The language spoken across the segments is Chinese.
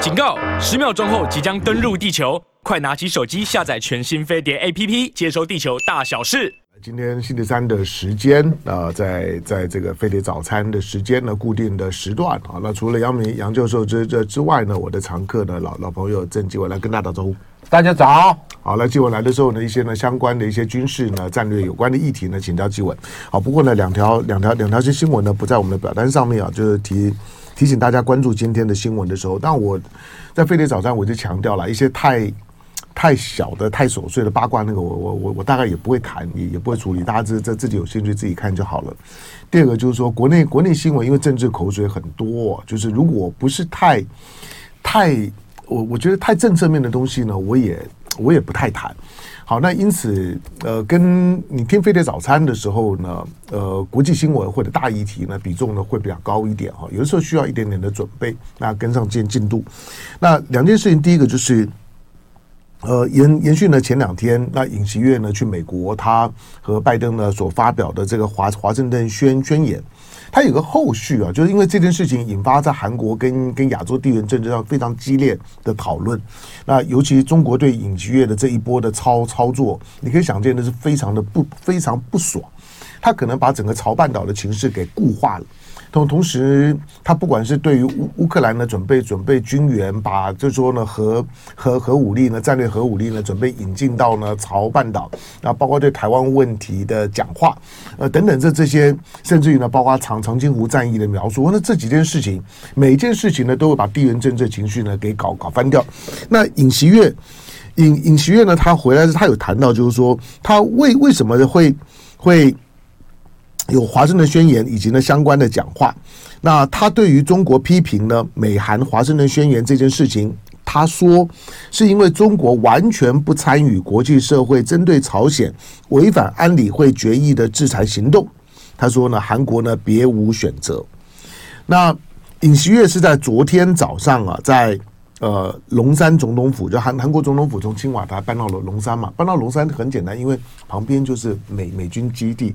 警告！十秒钟后即将登陆地球，快拿起手机下载全新飞碟 APP，接收地球大小事。今天星期三的时间啊、呃，在在这个飞碟早餐的时间呢，固定的时段啊。那除了杨明杨教授之这之外呢，我的常客呢，老老朋友郑继文来跟大家打招呼。大家早。好，来继文来的时候呢，一些呢相关的一些军事呢战略有关的议题呢，请教继文。好，不过呢，两条两条两条新新闻呢不在我们的表单上面啊，就是提提醒大家关注今天的新闻的时候，但我在飞碟早餐我就强调了一些太。太小的、太琐碎的八卦，那个我我我我大概也不会谈，也也不会处理，大家自自自己有兴趣自己看就好了。第二个就是说，国内国内新闻因为政治口水很多，就是如果不是太太我我觉得太政策面的东西呢，我也我也不太谈。好，那因此呃，跟你听飞碟早餐的时候呢，呃，国际新闻或者大议题呢，比重呢会比较高一点哈，有的时候需要一点点的准备，那跟上进进度。那两件事情，第一个就是。呃，延延续呢，前两天那尹锡悦呢去美国，他和拜登呢所发表的这个华华盛顿宣宣言，他有个后续啊，就是因为这件事情引发在韩国跟跟亚洲地缘政治上非常激烈的讨论。那尤其中国对尹锡悦的这一波的操操作，你可以想见的是非常的不非常不爽，他可能把整个朝半岛的情势给固化了。同同时，他不管是对于乌乌克兰呢，准备准备军援，把就是说呢核核核武力呢，战略核武力呢，准备引进到呢朝半岛，那包括对台湾问题的讲话，呃等等这这些，甚至于呢，包括长长津湖战役的描述，那这几件事情，每一件事情呢，都会把地缘政治情绪呢给搞搞翻掉。那尹锡悦，尹尹锡悦呢，他回来时他有谈到，就是说他为为什么会会。有华盛顿宣言以及呢相关的讲话，那他对于中国批评呢美韩华盛顿宣言这件事情，他说是因为中国完全不参与国际社会针对朝鲜违反安理会决议的制裁行动。他说呢韩国呢别无选择。那尹锡悦是在昨天早上啊，在呃龙山总统府，就韩韩国总统府从青瓦台搬到了龙山嘛，搬到龙山很简单，因为旁边就是美美军基地。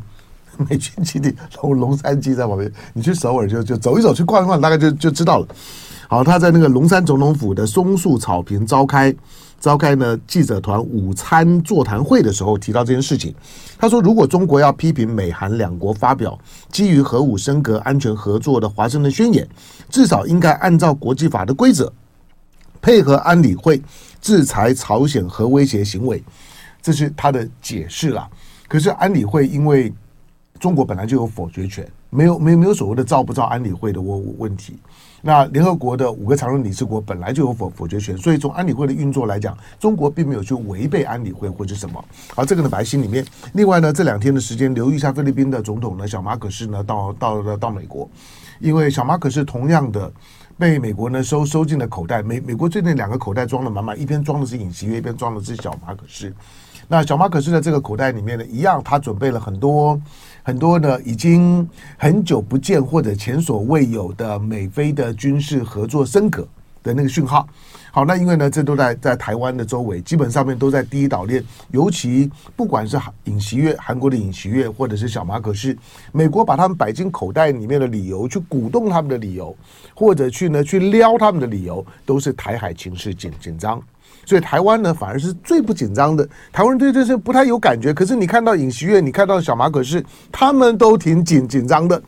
美军基地龙龙山基在旁边，你去首尔就就走一走，去逛一逛，大概就就知道了。好，他在那个龙山总统府的松树草坪召开召开呢记者团午餐座谈会的时候，提到这件事情。他说，如果中国要批评美韩两国发表基于核武升格安全合作的华盛顿宣言，至少应该按照国际法的规则，配合安理会制裁朝鲜核威胁行为。这是他的解释啦。可是安理会因为中国本来就有否决权，没有没有没有所谓的照不照安理会的问问题。那联合国的五个常任理事国本来就有否否决权，所以从安理会的运作来讲，中国并没有去违背安理会或者什么。好，这个呢摆在心里面。另外呢，这两天的时间留意一下菲律宾的总统呢，小马可仕呢到到到到美国，因为小马可仕同样的被美国呢收收进了口袋。美美国最近两个口袋装的满满，一边装的是尹锡悦，一边装的是小马可仕。那小马可仕的这个口袋里面呢，一样他准备了很多。很多呢，已经很久不见或者前所未有的美菲的军事合作升格的那个讯号。好，那因为呢，这都在在台湾的周围，基本上面都在第一岛链。尤其不管是尹锡悦，韩国的尹锡悦，或者是小马可是，美国把他们摆进口袋里面的理由，去鼓动他们的理由，或者去呢去撩他们的理由，都是台海情势紧紧张。所以台湾呢，反而是最不紧张的。台湾人对这些不太有感觉。可是你看到尹锡悦，你看到小马可是，他们都挺紧紧张的。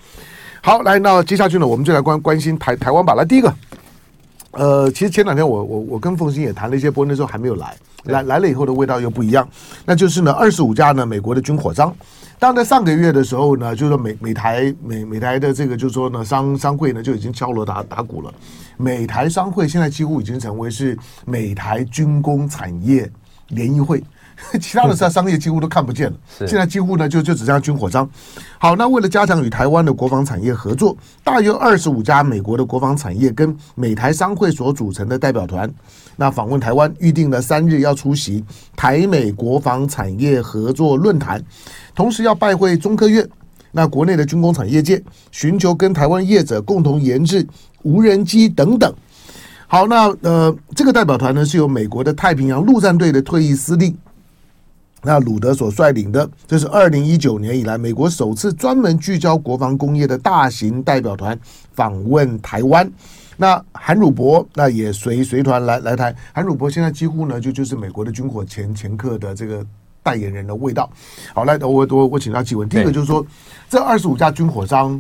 好，来，那接下去呢，我们就来关关心台台湾吧。来，第一个，呃，其实前两天我我我跟凤欣也谈了一些，不过那时候还没有来，来来了以后的味道又不一样。那就是呢，二十五架呢美国的军火商。当在上个月的时候呢，就是美美台美美台的这个，就是说呢，商商会呢就已经敲锣打打鼓了。美台商会现在几乎已经成为是美台军工产业联谊会，其他的商商业几乎都看不见了。现在几乎呢就就只剩下军火商。好，那为了加强与台湾的国防产业合作，大约二十五家美国的国防产业跟美台商会所组成的代表团，那访问台湾，预定了三日要出席台美国防产业合作论坛。同时要拜会中科院，那国内的军工产业界寻求跟台湾业者共同研制无人机等等。好，那呃，这个代表团呢是由美国的太平洋陆战队的退役司令那鲁德所率领的，这是二零一九年以来美国首次专门聚焦国防工业的大型代表团访问台湾。那韩汝博那也随随团来来台。韩汝博现在几乎呢就就是美国的军火前前客的这个代言人的味道。好，来我我我请教几问，第一个就是说这二十五家军火商，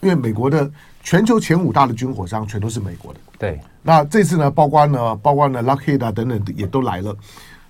因为美国的全球前五大的军火商全都是美国的。对，那这次呢，包括呢，包括呢，Lockheed 啊等等也都来了。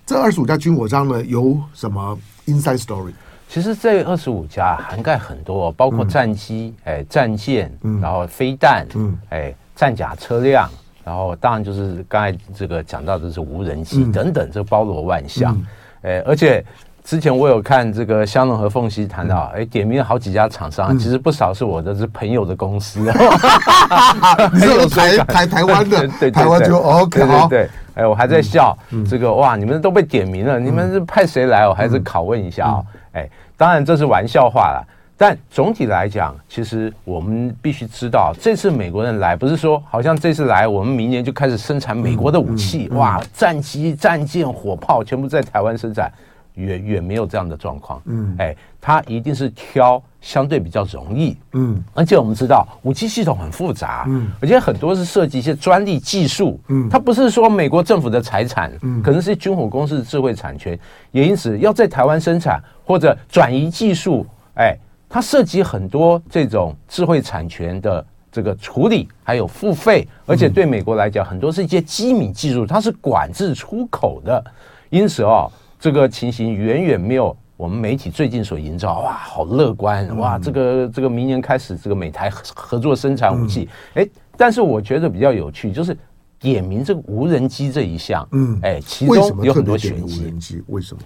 这二十五家军火商呢，有什么 inside story？其实这二十五家涵盖很多，包括战机、嗯、哎战舰，嗯、然后飞弹，嗯，哎战甲车辆，然后当然就是刚才这个讲到的是无人机、嗯、等等，这包罗万象，嗯、哎而且。之前我有看这个香农和凤西谈到，哎，点名了好几家厂商，其实不少是我的是朋友的公司，你是台台台湾的，对台湾就 OK 好，对，哎，我还在笑这个哇，你们都被点名了，你们是派谁来？我还是拷问一下啊，哎，当然这是玩笑话了，但总体来讲，其实我们必须知道，这次美国人来不是说好像这次来，我们明年就开始生产美国的武器，哇，战机、战舰、火炮全部在台湾生产。远远没有这样的状况，嗯，哎，它一定是挑相对比较容易，嗯，而且我们知道武器系统很复杂，嗯，而且很多是涉及一些专利技术，嗯，它不是说美国政府的财产，嗯，可能是军火公司的智慧产权，也因此要在台湾生产或者转移技术，哎，它涉及很多这种智慧产权的这个处理，还有付费，而且对美国来讲，很多是一些机密技术，它是管制出口的，因此哦。这个情形远远没有我们媒体最近所营造，哇，好乐观，哇，这个这个明年开始这个美台合作生产武器，哎，但是我觉得比较有趣，就是点名这个无人机这一项，嗯，哎，其中有很多玄机。无人机为什么？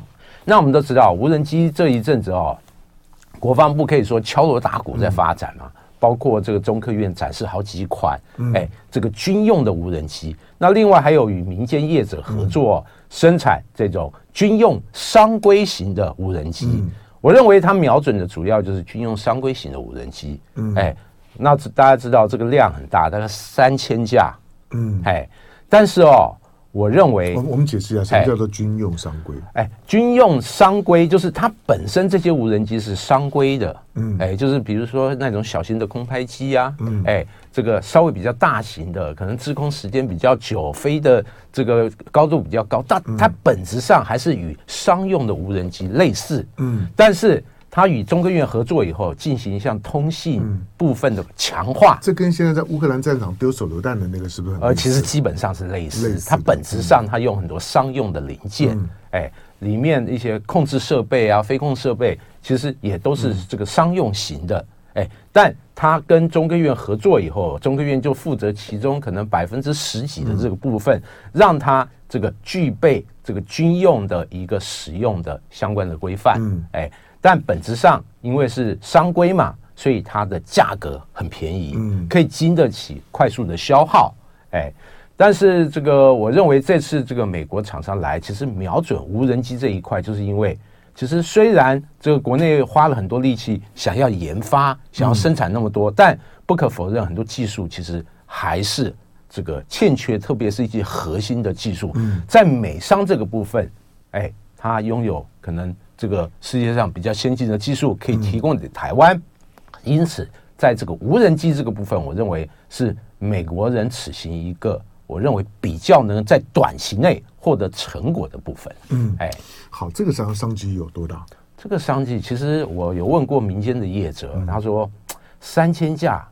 那我们都知道，无人机这一阵子哦，国防部可以说敲锣打鼓在发展嘛。包括这个中科院展示好几款，哎，这个军用的无人机。那另外还有与民间业者合作生产这种军用商规型的无人机。我认为它瞄准的主要就是军用商规型的无人机。哎，那大家知道这个量很大，大概三千架。嗯，哎，但是哦。我认为，我们解释一下什么叫做军用商规。哎，军用商规就是它本身这些无人机是商规的，嗯，哎，就是比如说那种小型的空拍机啊，嗯，哎，这个稍微比较大型的，可能滞空时间比较久，飞的这个高度比较高，但它本质上还是与商用的无人机类似，嗯，但是。他与中科院合作以后，进行一项通信部分的强化，这跟现在在乌克兰战场丢手榴弹的那个是不是很？呃，其实基本上是类似。类似。它本质上，它用很多商用的零件，哎，里面一些控制设备啊、飞控设备，其实也都是这个商用型的，哎，但他跟中科院合作以后，中科院就负责其中可能百分之十几的这个部分，让它这个具备这个军用的一个使用的相关的规范，嗯哎。但本质上，因为是商规嘛，所以它的价格很便宜，嗯，可以经得起快速的消耗，哎。但是这个，我认为这次这个美国厂商来，其实瞄准无人机这一块，就是因为其实虽然这个国内花了很多力气想要研发，想要生产那么多，但不可否认，很多技术其实还是这个欠缺，特别是一些核心的技术，在美商这个部分，哎，它拥有可能。这个世界上比较先进的技术可以提供给台湾，因此在这个无人机这个部分，我认为是美国人此行一个我认为比较能在短期内获得成果的部分。嗯，哎，好，这个商商机有多大？这个商机其实我有问过民间的业者，他说三千架。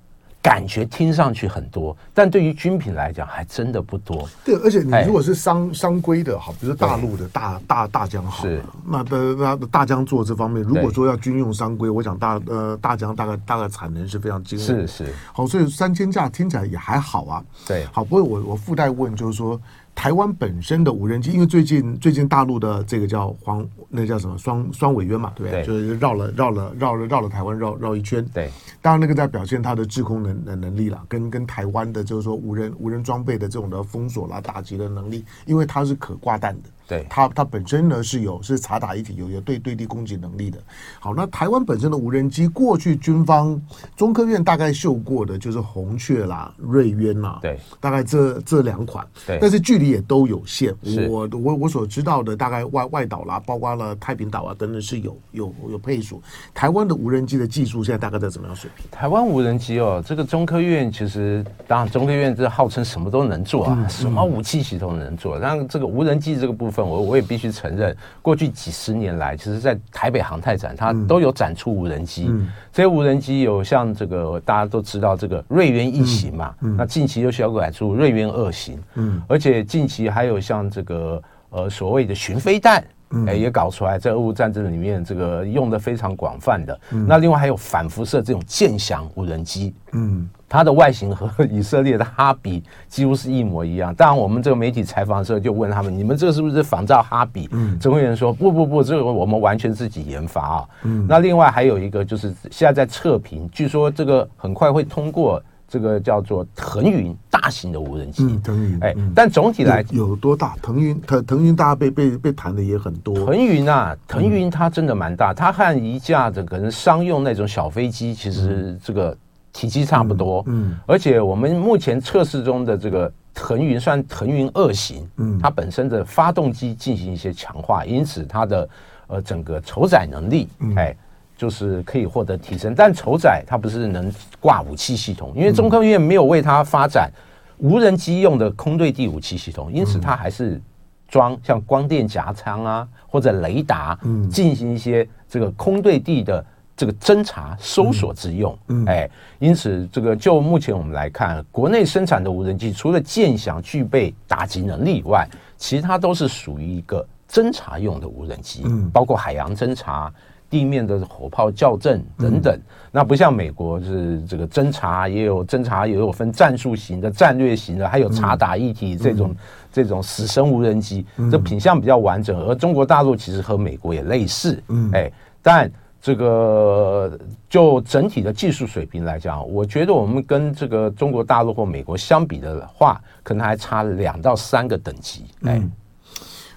感觉听上去很多，但对于军品来讲还真的不多。对，而且你如果是商商规的，好，比如大陆的大大大疆好，是那的那大疆做这方面，如果说要军用商规，我想大呃大疆大概大概产能是非常惊人。是是，好，所以三千架听起来也还好啊。对，好，不过我我附带问就是说。台湾本身的无人机，因为最近最近大陆的这个叫黄，那叫什么双双尾渊嘛，对不对？就是绕了绕了绕了绕了台湾绕绕一圈。对，当然那个在表现它的制空能能能力了，跟跟台湾的就是说无人无人装备的这种的封锁啦、打击的能力，因为它是可挂弹的。对，它它本身呢是有是察打一体，有有对对地攻击能力的。好，那台湾本身的无人机，过去军方中科院大概秀过的就是红雀啦、瑞渊啦，对，大概这这两款，对，但是距离也都有限。我我我所知道的，大概外外岛啦，包括了太平岛啊等等，是有有有配属。台湾的无人机的技术现在大概在怎么样水平？台湾无人机哦，这个中科院其实当然中科院这号称什么都能做啊，嗯、什么武器系统能做。但、嗯、这个无人机这个部分，我我也必须承认，过去几十年来，其实在台北航太展，它都有展出无人机。嗯、这些无人机有像这个大家都知道这个瑞渊一型嘛，嗯嗯、那近期又需要改出瑞渊二型，嗯，而且近期还有像这个呃所谓的巡飞弹。哎，也搞出来，在俄乌战争里面，这个用的非常广泛的。嗯、那另外还有反辐射这种剑翔无人机，嗯，它的外形和以色列的哈比几乎是一模一样。当然，我们这个媒体采访的时候就问他们：“你们这个是不是仿造哈比？”嗯，指挥员说：“不不不，这个我们完全自己研发啊。”嗯，那另外还有一个就是现在在测评，据说这个很快会通过。这个叫做腾云大型的无人机，嗯，腾云，哎，嗯、但总体来有，有多大？腾云，腾腾云，大家被被被谈的也很多。腾云啊，腾云它真的蛮大，它和一架的可能商用那种小飞机，其实这个体积差不多。嗯，嗯。而且我们目前测试中的这个腾云算腾云二型，嗯，它本身的发动机进行一些强化，因此它的呃整个筹载能力，嗯、哎。就是可以获得提升，但筹载它不是能挂武器系统，因为中科院没有为它发展无人机用的空对地武器系统，因此它还是装像光电夹舱啊或者雷达，进行一些这个空对地的这个侦查搜索之用。哎，因此这个就目前我们来看，国内生产的无人机除了剑翔具备打击能力以外，其他都是属于一个侦察用的无人机，包括海洋侦察。地面的火炮校正等等，那不像美国是这个侦察也有侦察，也有分战术型的、战略型的，还有察打一体这种这种死神无人机，这品相比较完整。而中国大陆其实和美国也类似，哎，但这个就整体的技术水平来讲，我觉得我们跟这个中国大陆或美国相比的话，可能还差两到三个等级。哎，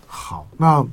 好，那。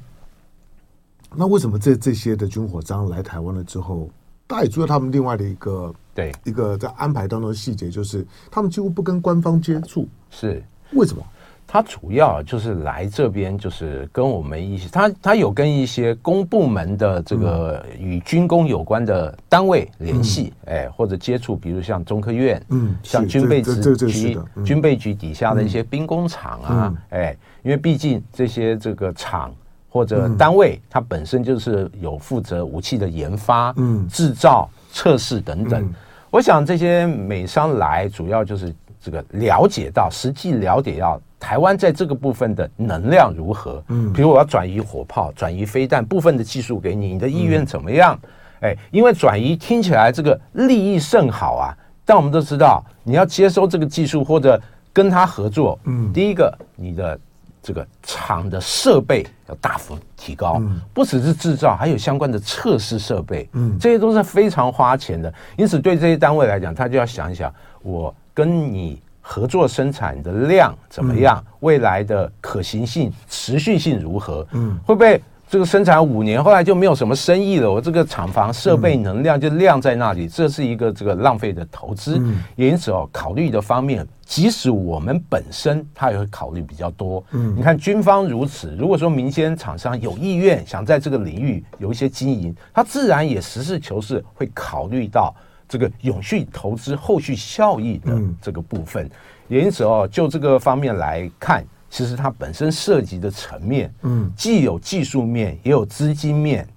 那为什么这这些的军火商来台湾了之后，大家也注意到他们另外的一个对一个在安排当中的细节，就是他们几乎不跟官方接触，是为什么？他主要就是来这边，就是跟我们一些，他他有跟一些公部门的这个与军工有关的单位联系，嗯、哎，或者接触，比如像中科院，嗯，像军备局、嗯、军备局底下的一些兵工厂啊，嗯、哎，因为毕竟这些这个厂。或者单位，它本身就是有负责武器的研发、嗯、制造、测试等等。嗯、我想这些美商来，主要就是这个了解到，实际了解到台湾在这个部分的能量如何。嗯，比如我要转移火炮、转移飞弹部分的技术给你，你的意愿怎么样？哎，因为转移听起来这个利益甚好啊，但我们都知道，你要接收这个技术或者跟他合作，嗯，第一个你的。这个厂的设备要大幅提高，不只是制造，还有相关的测试设备，嗯，这些都是非常花钱的。因此，对这些单位来讲，他就要想一想，我跟你合作生产的量怎么样，未来的可行性、持续性如何，嗯，会不会？这个生产五年，后来就没有什么生意了。我这个厂房设备能量就晾在那里，这是一个这个浪费的投资。嗯因此哦，考虑的方面，即使我们本身他也会考虑比较多。嗯，你看军方如此，如果说民间厂商有意愿想在这个领域有一些经营，他自然也实事求是会考虑到这个永续投资后续效益的这个部分。也因此哦，就这个方面来看。其实它本身涉及的层面，嗯，既有技术面，也有资金面，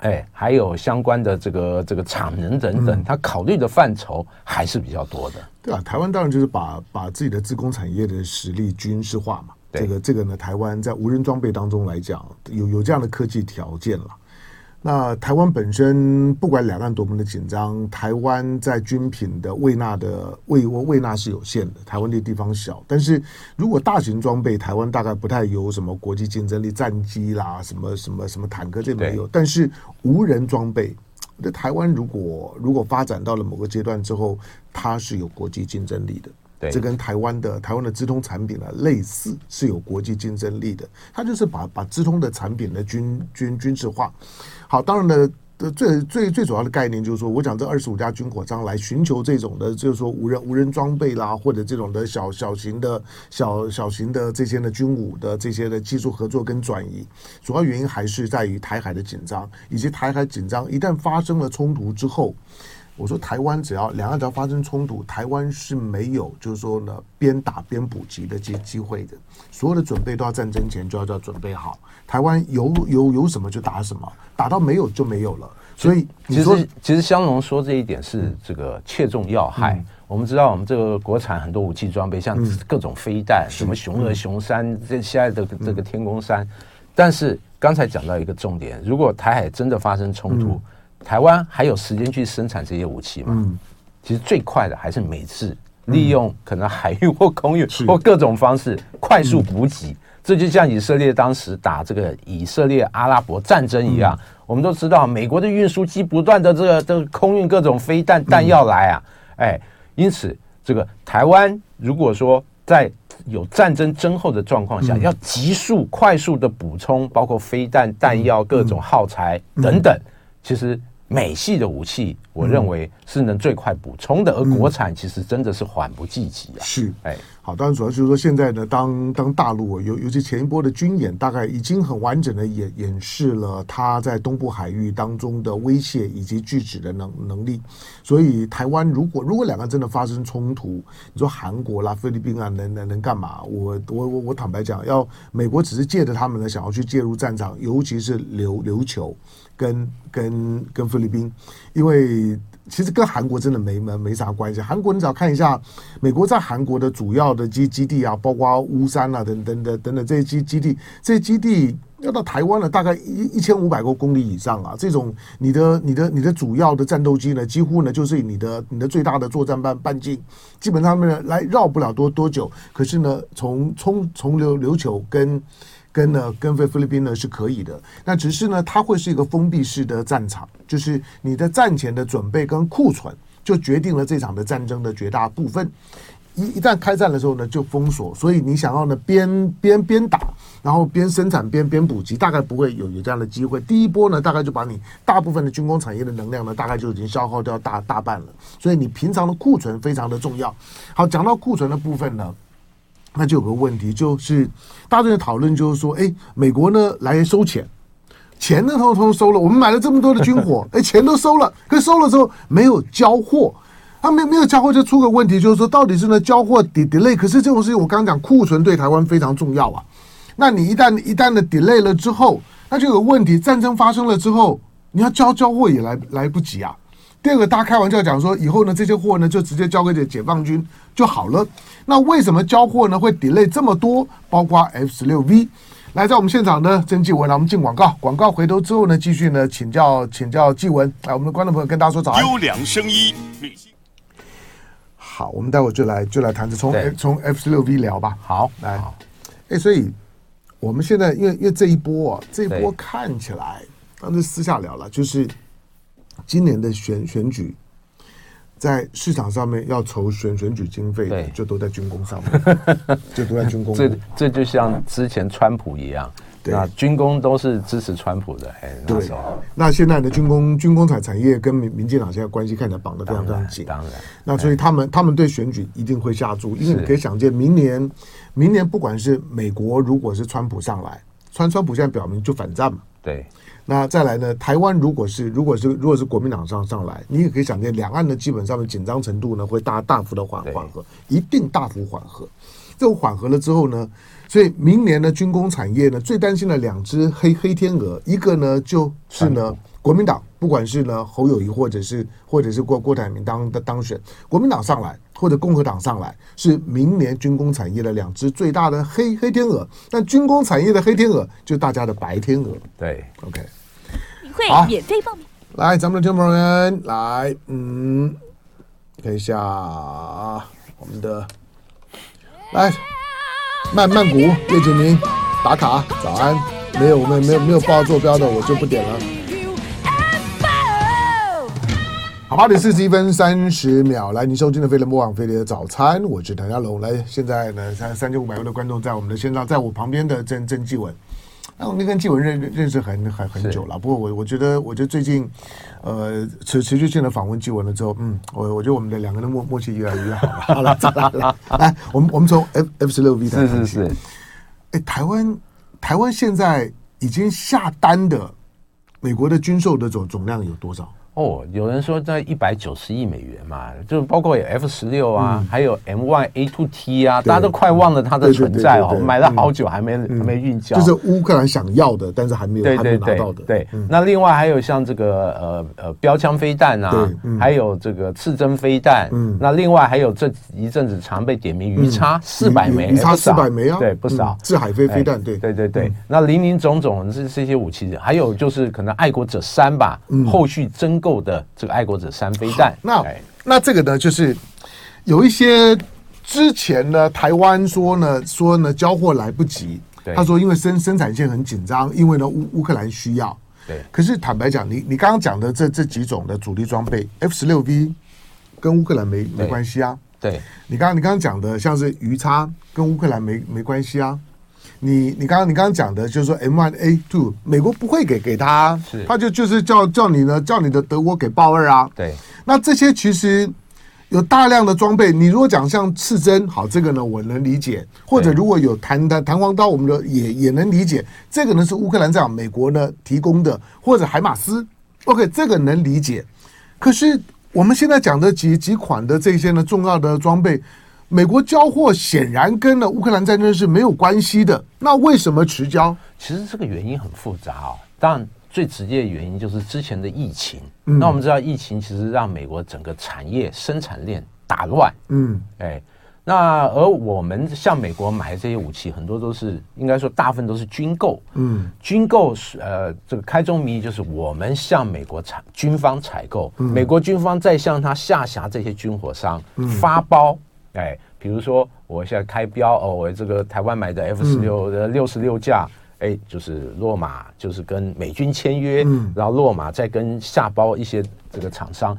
哎，还有相关的这个这个产能等等，它考虑的范畴还是比较多的。对啊，台湾当然就是把把自己的自工产业的实力军事化嘛。这个这个呢，台湾在无人装备当中来讲，有有这样的科技条件了。那台湾本身不管两岸多么的紧张，台湾在军品的胃纳的胃窝胃纳是有限的。台湾这地方小，但是如果大型装备，台湾大概不太有什么国际竞争力，战机啦，什么什么什么坦克这没有。但是无人装备，那台湾如果如果发展到了某个阶段之后，它是有国际竞争力的。这跟台湾的台湾的资通产品呢类似，是有国际竞争力的。它就是把把资通的产品呢军军军事化。好，当然呢。最最最主要的概念就是说，我讲这二十五家军火商来寻求这种的，就是说无人无人装备啦，或者这种的小小型的小小型的这些的军武的这些的技术合作跟转移，主要原因还是在于台海的紧张，以及台海紧张一旦发生了冲突之后。我说台湾只要两岸只要发生冲突，台湾是没有就是说呢边打边补给的机机会的，所有的准备都要战争前就要就要准备好。台湾有有有什么就打什么，打到没有就没有了。所以其实其实香农说这一点是这个切中要害。嗯、我们知道我们这个国产很多武器装备，像各种飞弹，嗯、什么雄二、雄三，这现在的这个天宫三。嗯、但是刚才讲到一个重点，如果台海真的发生冲突，嗯台湾还有时间去生产这些武器吗？嗯，其实最快的还是美制，利用可能海运或空运或各种方式快速补给。这就像以色列当时打这个以色列阿拉伯战争一样。我们都知道，美国的运输机不断的这个这个空运各种飞弹弹药来啊，哎，因此这个台湾如果说在有战争征候的状况下，要急速快速的补充，包括飞弹弹药、各种耗材等等，其实。美系的武器，我认为是能最快补充的，而国产其实真的是缓不济急啊。是，哎。好，当然主要就是说，现在呢，当当大陆尤尤其前一波的军演，大概已经很完整的演演示了他在东部海域当中的威胁以及拒止的能能力。所以，台湾如果如果两个真的发生冲突，你说韩国啦、菲律宾啊，能能能干嘛？我我我我坦白讲，要美国只是借着他们呢，想要去介入战场，尤其是琉琉球跟跟跟菲律宾，因为。其实跟韩国真的没没没啥关系。韩国你只要看一下，美国在韩国的主要的基基地啊，包括乌山啊等等的等等这些基基地，这些基地要到台湾了，大概一一千五百多公里以上啊。这种你的你的你的主要的战斗机呢，几乎呢就是你的你的最大的作战半半径，基本上呢来绕不了多多久。可是呢，从从从琉琉球跟跟呢，跟菲菲律宾呢是可以的，那只是呢，它会是一个封闭式的战场，就是你的战前的准备跟库存，就决定了这场的战争的绝大部分。一一旦开战的时候呢，就封锁，所以你想要呢边边边打，然后边生产边边补给，大概不会有有这样的机会。第一波呢，大概就把你大部分的军工产业的能量呢，大概就已经消耗掉大大半了。所以你平常的库存非常的重要。好，讲到库存的部分呢。那就有个问题，就是大家在讨论，就是说，哎，美国呢来收钱，钱呢通通收了，我们买了这么多的军火，哎，钱都收了，可是收了之后没有交货，他没没有交货就出个问题，就是说到底是呢交货 delay，可是这种事情我刚刚讲库存对台湾非常重要啊，那你一旦一旦的 delay 了之后，那就有个问题，战争发生了之后，你要交交货也来来不及啊。第二个，大家开玩笑讲说，以后呢，这些货呢就直接交给解解放军就好了。那为什么交货呢会 delay 这么多？包括 F 十六 V，来在我们现场呢，曾纪文，来我们进广告，广告回头之后呢，继续呢请教请教纪文。来，我们的观众朋友跟大家说早安。优良声音，好，我们待会就来就来谈这从从 F 十六 V 聊吧。好，来，哎、欸，所以我们现在因为因为这一波啊，这一波看起来，当时私下聊了，就是。今年的选选举，在市场上面要筹选选举经费的，就都在军工上面，就都在军工。这这就像之前川普一样，对啊，军工都是支持川普的。哎，对。那现在的军工军工产产业跟民民进党现在关系看起来绑得非常非常紧。当然。那所以他们他们对选举一定会下注，因为你可以想见，明年明年不管是美国，如果是川普上来，川川普现在表明就反战嘛。对。那再来呢？台湾如果是如果是如果是国民党上上来，你也可以想见，两岸的基本上的紧张程度呢会大大幅的缓缓和，一定大幅缓和。这种缓和了之后呢，所以明年的军工产业呢最担心的两只黑黑天鹅，一个呢就是呢国民党，不管是呢侯友谊或者是或者是郭郭台铭当的当选，国民党上来。或者共和党上来，是明年军工产业的两只最大的黑黑天鹅。但军工产业的黑天鹅，就是大家的白天鹅。对，OK。会免费报名。来，咱们的听众朋友们，来，嗯，看一下我们的，来，曼曼谷叶景明打卡，早安。没有，我们没有没有报坐标的，我就不点了。好，八点四十一分三十秒，来，您收听的飞碟播放飞碟的早餐，我是唐家龙。来，现在呢，三三千五百位的观众在我们的线上，在我旁边的郑郑继文，那我们跟继文认认识很很很久了。不过我我觉得，我觉得最近，呃，持持续性的访问继文了之后，嗯，我我觉得我们的两个人默默契越来越好了。好了，来来来，我们我们从 F F 十六 V 开始。是是是。哎，台湾台湾现在已经下单的美国的军售的总总量有多少？哦，有人说在一百九十亿美元嘛，就包括有 F 十六啊，嗯、还有 M one A two T 啊，大家都快忘了它的存在哦，买了好久还没、嗯、还没运交，就是乌克兰想要的，但是还没有还没拿到的。对，嗯、那另外还有像这个呃呃标枪飞弹啊，嗯、还有这个刺针飞弹，嗯，那另外还有这一阵子常被点名鱼叉四百枚，鱼叉四百枚啊，对，不少。制、嗯、海飞飞弹，对。对对对，嗯、那林林总总这这些武器，还有就是可能爱国者三吧，嗯、后续增购的这个爱。国者三飞弹，那那这个呢，就是有一些之前呢，台湾说呢，说呢交货来不及，他说因为生生产线很紧张，因为呢乌乌克兰需要，对。可是坦白讲，你你刚刚讲的这这几种的主力装备，F 十六 V 跟乌克兰没没关系啊，对。你刚刚你刚刚讲的像是鱼叉跟乌克兰没没关系啊。你你刚刚你刚刚讲的就是说 M one A two，美国不会给给他，是他就就是叫叫你呢，叫你的德国给豹二啊。对，那这些其实有大量的装备，你如果讲像刺针，好，这个呢我能理解，或者如果有弹弹弹簧刀，我们的也也能理解，这个呢是乌克兰这样美国呢提供的，或者海马斯，OK，这个能理解。可是我们现在讲的几几款的这些呢重要的装备。美国交货显然跟了乌克兰战争是没有关系的，那为什么迟交？其实这个原因很复杂哦。但，最直接的原因就是之前的疫情。嗯、那我们知道，疫情其实让美国整个产业生产链打乱。嗯，哎，那而我们向美国买的这些武器，很多都是应该说大部分都是军购。嗯，军购是呃，这个开宗明义就是我们向美国采军方采购，嗯、美国军方再向他下辖这些军火商发包。哎，比如说我现在开标哦，我这个台湾买的 F 十六的六十六架，哎，就是落马，就是跟美军签约，嗯，然后落马再跟下包一些这个厂商。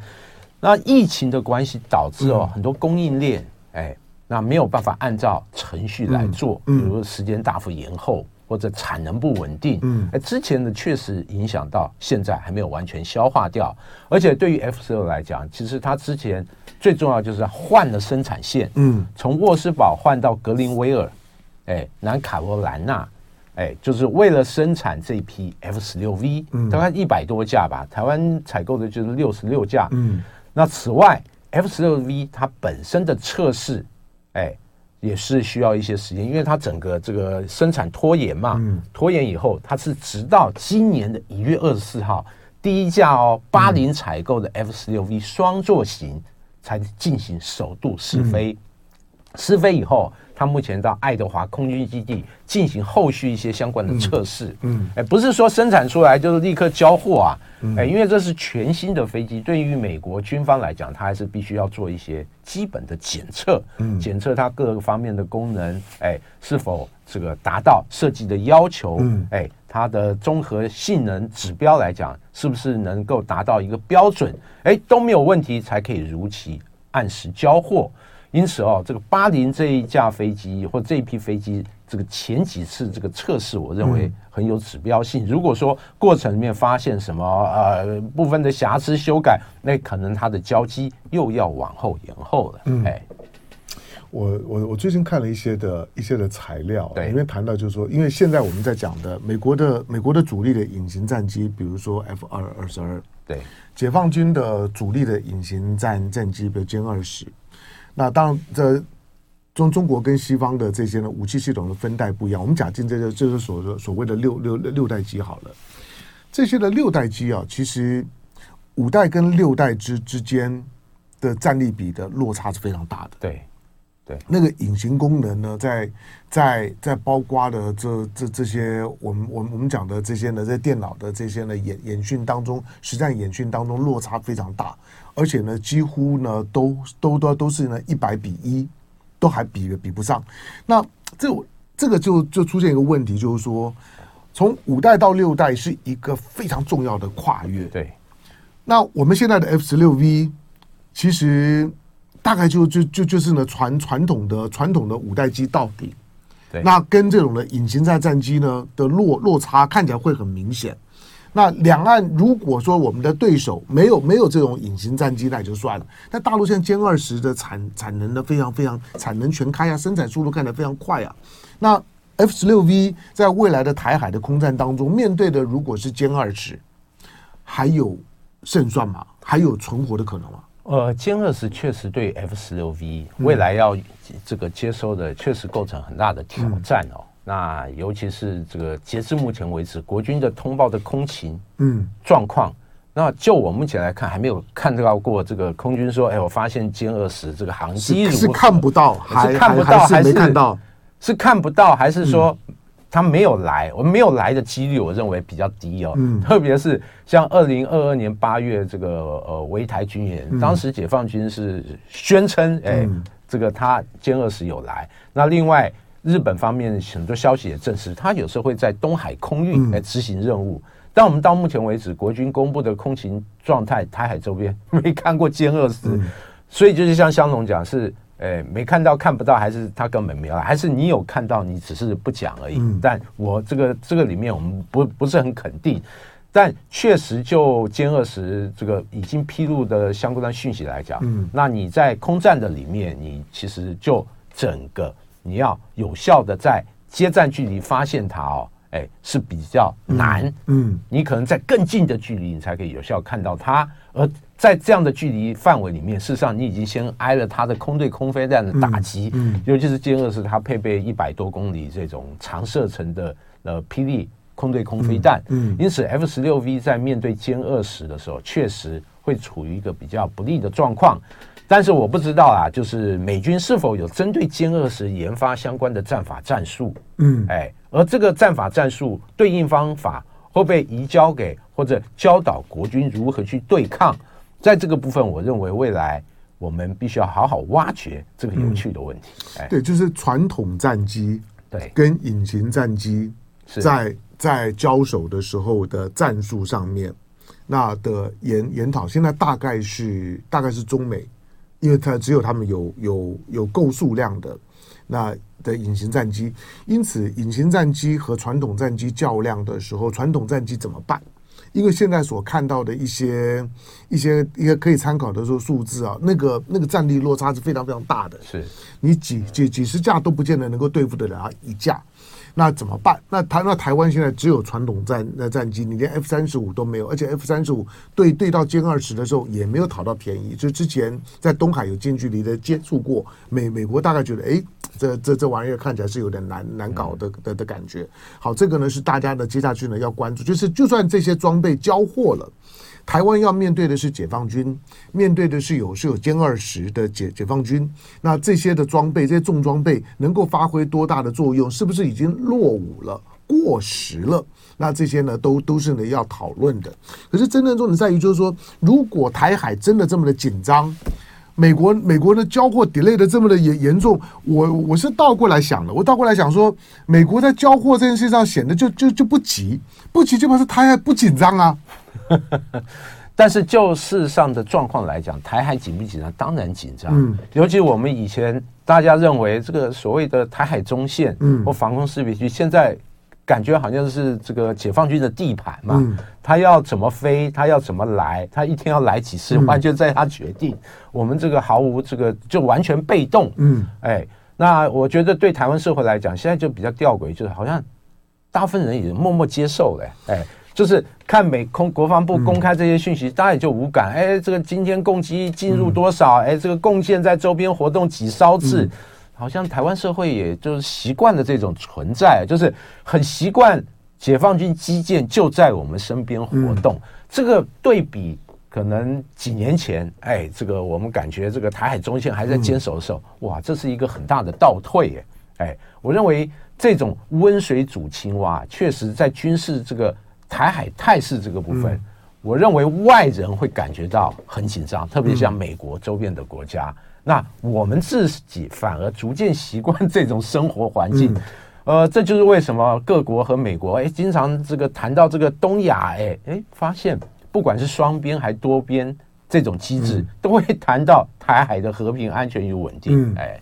那疫情的关系导致哦，很多供应链，哎，那没有办法按照程序来做，比如时间大幅延后或者产能不稳定，嗯，哎，之前的确实影响到现在还没有完全消化掉，而且对于 F 十六来讲，其实它之前。最重要就是换了生产线，嗯，从沃斯堡换到格林威尔，哎，南卡罗来纳，哎，就是为了生产这批 F 十六 V，嗯，大概一百多架吧，台湾采购的就是六十六架，嗯，那此外 F 十六 V 它本身的测试，哎，也是需要一些时间，因为它整个这个生产拖延嘛，嗯，拖延以后，它是直到今年的一月二十四号，第一架哦，巴林采购的 F 十六 V 双座型。才进行首度试飞，试飞以后，他目前到爱德华空军基地进行后续一些相关的测试。嗯，哎，不是说生产出来就是立刻交货啊，哎，因为这是全新的飞机，对于美国军方来讲，它还是必须要做一些基本的检测，检测它各个方面的功能，哎，是否这个达到设计的要求，哎。它的综合性能指标来讲，是不是能够达到一个标准？哎，都没有问题，才可以如期按时交货。因此哦，这个巴林这一架飞机或这一批飞机，这个前几次这个测试，我认为很有指标性。如果说过程里面发现什么呃部分的瑕疵修改，那可能它的交机又要往后延后了。嗯，哎。我我我最近看了一些的一些的材料，里面谈到就是说，因为现在我们在讲的美国的美国的主力的隐形战机，比如说 F 二二十二，对，解放军的主力的隐形战战机，比如歼二十，那当然这中中国跟西方的这些呢武器系统的分代不一样，我们假定这个就是所所谓的六六六代机好了，这些的六代机啊，其实五代跟六代之之间的战力比的落差是非常大的，对。对，那个隐形功能呢，在在在包括的这这这些，我们我们我们讲的这些呢，在电脑的这些呢演演训当中，实战演训当中落差非常大，而且呢，几乎呢都都都都是呢一百比一，都还比比不上。那这这个就就出现一个问题，就是说，从五代到六代是一个非常重要的跨越。对，那我们现在的 F 十六 V，其实大概就就就就是呢传传统的传统的五代机到底，那跟这种的隐形战战机呢的落落差看起来会很明显。那两岸如果说我们的对手没有没有这种隐形战机，那也就算了。但大陆现在歼二十的产产能呢非常非常产能全开啊，生产速度看得非常快啊。那 F 十六 V 在未来的台海的空战当中，面对的如果是歼二十，还有胜算吗？还有存活的可能吗？呃，歼二十确实对 F 十六 V 未来要这个接收的确实构成很大的挑战哦。嗯那尤其是这个截至目前为止，国军的通报的空情嗯状况，那就我目前来看，还没有看到过这个空军说，哎，我发现歼二十这个航机是看不到，还是看不到，还是没看到？是看不到，还是说他没有来？我们没有来的几率，我认为比较低哦。嗯，特别是像二零二二年八月这个呃围台军演，当时解放军是宣称，哎，这个他歼二十有来。那另外。日本方面很多消息也证实，他有时候会在东海空域来执行任务。但我们到目前为止，国军公布的空情状态，台海周边 没看过歼二十，所以就是像香农讲，是诶没看到看不到，还是他根本没有来，还是你有看到，你只是不讲而已。但我这个这个里面我们不不是很肯定，但确实就歼二十这个已经披露的相关的讯息来讲，那你在空战的里面，你其实就整个。你要有效的在接战距离发现它哦，哎是比较难，嗯，你可能在更近的距离你才可以有效看到它，而在这样的距离范围里面，事实上你已经先挨了他的空对空飞弹的打击，嗯，尤其是歼二十它配备一百多公里这种长射程的呃霹雳空对空飞弹，嗯，因此 F 十六 V 在面对歼二十的时候，确实会处于一个比较不利的状况。但是我不知道啊，就是美军是否有针对歼二十研发相关的战法战术？嗯，哎，而这个战法战术对应方法会被移交给或者教导国军如何去对抗？在这个部分，我认为未来我们必须要好好挖掘这个有趣的问题。哎，对，就是传统战机对跟隐形战机在在交手的时候的战术上面，那的研研讨，现在大概是大概是中美。因为它只有他们有有有够数量的那的隐形战机，因此隐形战机和传统战机较量的时候，传统战机怎么办？因为现在所看到的一些一些一个可以参考的说数字啊，那个那个战力落差是非常非常大的，是你几几几十架都不见得能够对付得了一架。那怎么办？那台那台湾现在只有传统战那战机，你连 F 三十五都没有，而且 F 三十五对对到歼二十的时候也没有讨到便宜。就之前在东海有近距离的接触过，美美国大概觉得，哎，这这这玩意儿看起来是有点难难搞的的的感觉。好，这个呢是大家的接下去呢要关注，就是就算这些装备交货了。台湾要面对的是解放军，面对的是有是有歼二十的解解放军，那这些的装备，这些重装备能够发挥多大的作用？是不是已经落伍了、过时了？那这些呢，都都是呢要讨论的。可是真正重点在于，就是说，如果台海真的这么的紧张，美国美国的交货 delay 的这么的严严重，我我是倒过来想的，我倒过来想说，美国在交货这件事上显得就就就不急，不急就表示台海不紧张啊。但是就事实上的状况来讲，台海紧不紧张？当然紧张。嗯，尤其我们以前大家认为这个所谓的台海中线，嗯，或防空识别区，现在感觉好像是这个解放军的地盘嘛。嗯，他要怎么飞，他要怎么来，他一天要来几次，完全在他决定。我们这个毫无这个，就完全被动。嗯，哎，那我觉得对台湾社会来讲，现在就比较吊诡，就是好像大部分人也默默接受了，哎。就是看美空国防部公开这些讯息，大家也就无感。哎，这个今天共机进入多少？哎，这个共建在周边活动几艘次？好像台湾社会也就是习惯了这种存在，就是很习惯解放军基建就在我们身边活动。这个对比可能几年前，哎，这个我们感觉这个台海中线还在坚守的时候，哇，这是一个很大的倒退。哎，哎，我认为这种温水煮青蛙，确实在军事这个。台海态势这个部分，我认为外人会感觉到很紧张，特别像美国周边的国家。那我们自己反而逐渐习惯这种生活环境。呃，这就是为什么各国和美国哎，经常这个谈到这个东亚，哎哎，发现不管是双边还多边这种机制，嗯、都会谈到台海的和平、安全与稳定。嗯、哎，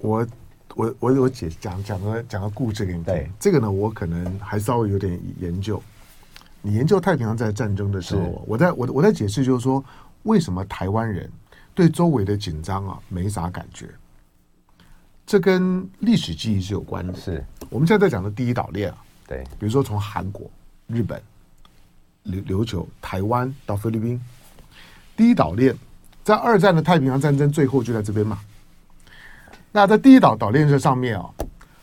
我我我我解讲讲个讲个故事给你听。对，这个呢，我可能还稍微有点研究。你研究太平洋在战争的时候，我在我我在解释就是说，为什么台湾人对周围的紧张啊没啥感觉？这跟历史记忆是有关的。是我们现在在讲的第一岛链啊，对，比如说从韩国、日本、琉琉球、台湾到菲律宾，第一岛链在二战的太平洋战争最后就在这边嘛。那在第一岛岛链这上面啊。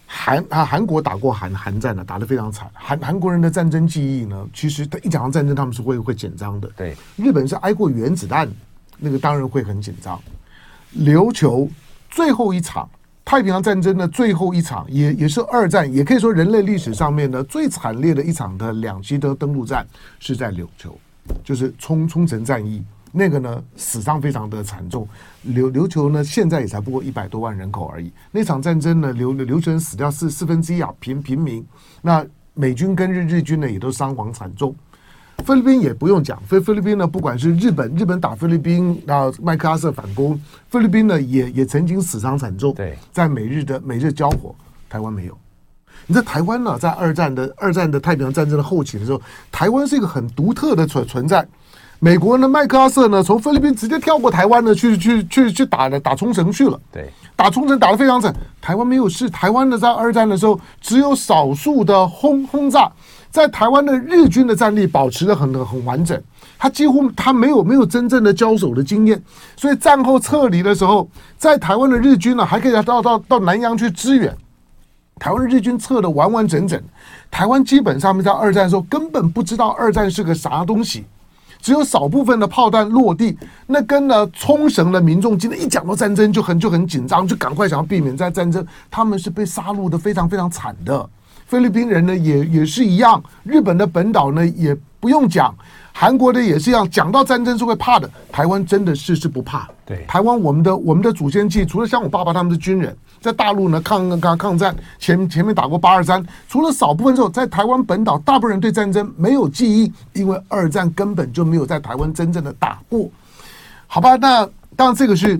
韩啊，韩国打过韩韩战呢，打得非常惨。韩韩国人的战争记忆呢，其实他一讲到战争，他们是会会紧张的。对，日本是挨过原子弹，那个当然会很紧张。琉球最后一场太平洋战争的最后一场，也也是二战，也可以说人类历史上面的最惨烈的一场的两栖的登陆战，是在琉球，就是冲冲绳战役。那个呢，死伤非常的惨重。琉琉球呢，现在也才不过一百多万人口而已。那场战争呢，琉琉球人死掉四四分之一啊，平平民。那美军跟日日军呢，也都伤亡惨重。菲律宾也不用讲，菲菲律宾呢，不管是日本日本打菲律宾，啊麦克阿瑟反攻，菲律宾呢也也曾经死伤惨重。对，在美日的美日交火，台湾没有。你在台湾呢，在二战的二战的太平洋战争的后期的时候，台湾是一个很独特的存存在。美国呢，麦克阿瑟呢，从菲律宾直接跳过台湾呢，去去去去打了打冲绳去了。对，打冲绳打得非常惨，台湾没有事。台湾呢，在二战的时候，只有少数的轰轰炸，在台湾的日军的战力保持得很很完整，他几乎他没有没有真正的交手的经验，所以战后撤离的时候，在台湾的日军呢，还可以到到到南洋去支援。台湾日军撤得完完整整，台湾基本上面在二战的时候根本不知道二战是个啥东西。只有少部分的炮弹落地，那跟呢冲绳的民众今天一讲到战争就很就很紧张，就赶快想要避免在战争，他们是被杀戮的非常非常惨的。菲律宾人呢也也是一样，日本的本岛呢也不用讲。韩国的也是一样，讲到战争是会怕的。台湾真的是是不怕。对，台湾我们的我们的祖先记，除了像我爸爸他们是军人，在大陆呢抗抗抗战前前面打过八二三，除了少部分之后，在台湾本岛，大部分人对战争没有记忆，因为二战根本就没有在台湾真正的打过。好吧，那当然这个是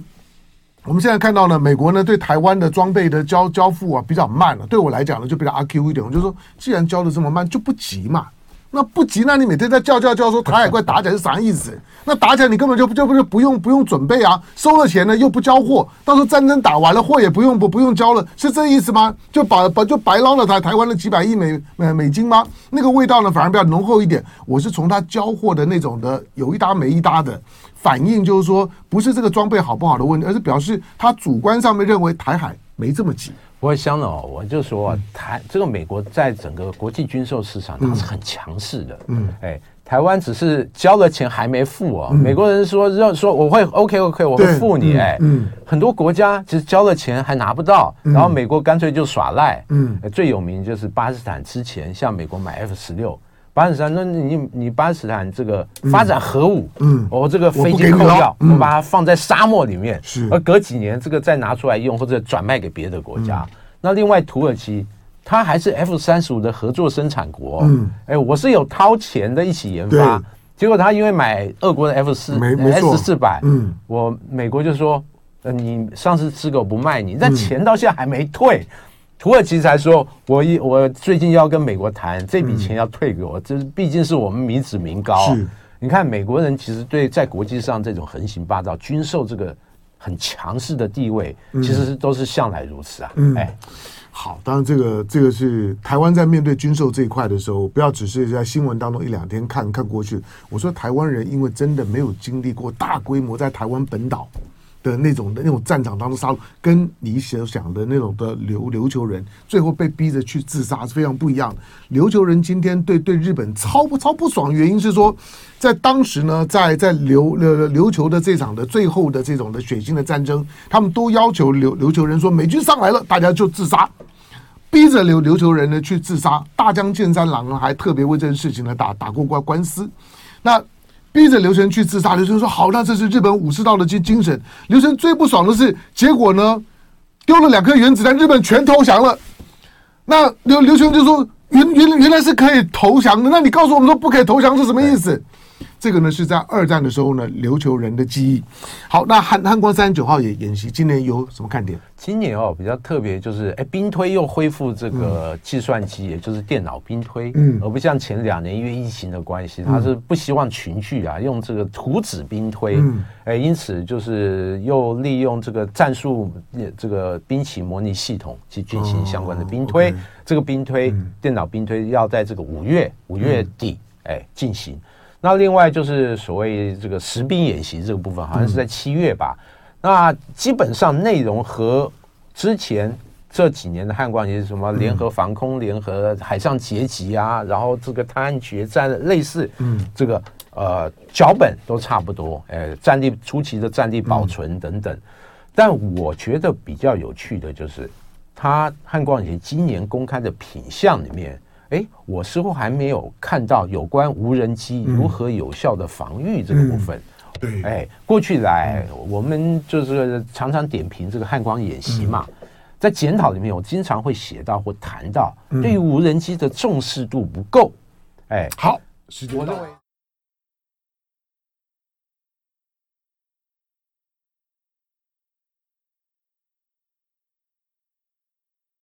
我们现在看到呢，美国呢对台湾的装备的交交付啊比较慢了。对我来讲呢，就比较阿 Q 一点，我就说既然交的这么慢，就不急嘛。那不急，那你每天在叫叫叫说台海快打起来是啥意思？那打起来你根本就就不就不用不用准备啊，收了钱呢又不交货，到时候战争打完了货也不用不不用交了，是这意思吗？就把把就白捞了台台湾的几百亿美美美金吗？那个味道呢反而比较浓厚一点。我是从他交货的那种的有一搭没一搭的反映，就是说不是这个装备好不好的问题，而是表示他主观上面认为台海没这么急。不过香哦，我就说台这个美国在整个国际军售市场，它是很强势的。嗯，哎，台湾只是交了钱还没付哦。美国人说要说我会 OK OK，我会付你。哎，嗯，很多国家其实交了钱还拿不到，然后美国干脆就耍赖。嗯，最有名就是巴基斯坦之前向美国买 F 十六，巴基斯坦那你你巴基斯坦这个发展核武，嗯，我这个飞机扣掉，我把它放在沙漠里面，是，而隔几年这个再拿出来用或者转卖给别的国家。那另外，土耳其它还是 F 三十五的合作生产国。嗯，哎，我是有掏钱的一起研发，结果他因为买俄国的 F 四 S 四百，嗯，我美国就说，呃，你上次吃狗不卖你，但钱到现在还没退，土耳其才说，我一我最近要跟美国谈，这笔钱要退给我，这毕竟是我们民脂民膏。是，你看美国人其实对在国际上这种横行霸道、军售这个。很强势的地位，其实是都是向来如此啊。嗯，哎，好，当然这个这个是台湾在面对军售这一块的时候，不要只是在新闻当中一两天看看过去。我说台湾人因为真的没有经历过大规模在台湾本岛。的那种的那种战场当中杀戮，跟你所想的那种的琉琉球人最后被逼着去自杀是非常不一样的。琉球人今天对对日本超不超不爽，原因是说，在当时呢，在在琉琉琉球的这场的最后的这种的血腥的战争，他们都要求琉琉球人说，美军上来了，大家就自杀，逼着琉琉球人呢去自杀。大江健三郎呢还特别为这件事情呢打打过官官司。那。逼着刘玄去自杀，刘玄说好，那这是日本武士道的精精神。刘玄最不爽的是结果呢，丢了两颗原子弹，日本全投降了。那刘刘玄就说原原原来是可以投降的，那你告诉我们说不可以投降是什么意思？这个呢是在二战的时候呢琉球人的记忆。好，那汉汉光三十九号也演习，今年有什么看点？今年哦比较特别，就是哎兵推又恢复这个计算机，嗯、也就是电脑兵推，嗯，而不像前两年因为疫情的关系，他是不希望群聚啊，用这个图纸兵推，嗯，哎，因此就是又利用这个战术这个兵棋模拟系统去进行相关的兵推，哦 okay、这个兵推、嗯、电脑兵推要在这个五月五月底哎进行。那另外就是所谓这个实兵演习这个部分，好像是在七月吧。那基本上内容和之前这几年的汉光演习，什么联合防空、联合海上截击啊，然后这个滩岸决战类似，嗯，这个呃脚本都差不多，哎，战力初期的战力保存等等。但我觉得比较有趣的就是，他汉光演习今年公开的品相里面。哎，我似乎还没有看到有关无人机如何有效的防御这个部分。嗯、对，哎，过去来、嗯、我们就是常常点评这个汉光演习嘛，嗯、在检讨里面，我经常会写到或谈到，对于无人机的重视度不够。哎，好，时间到。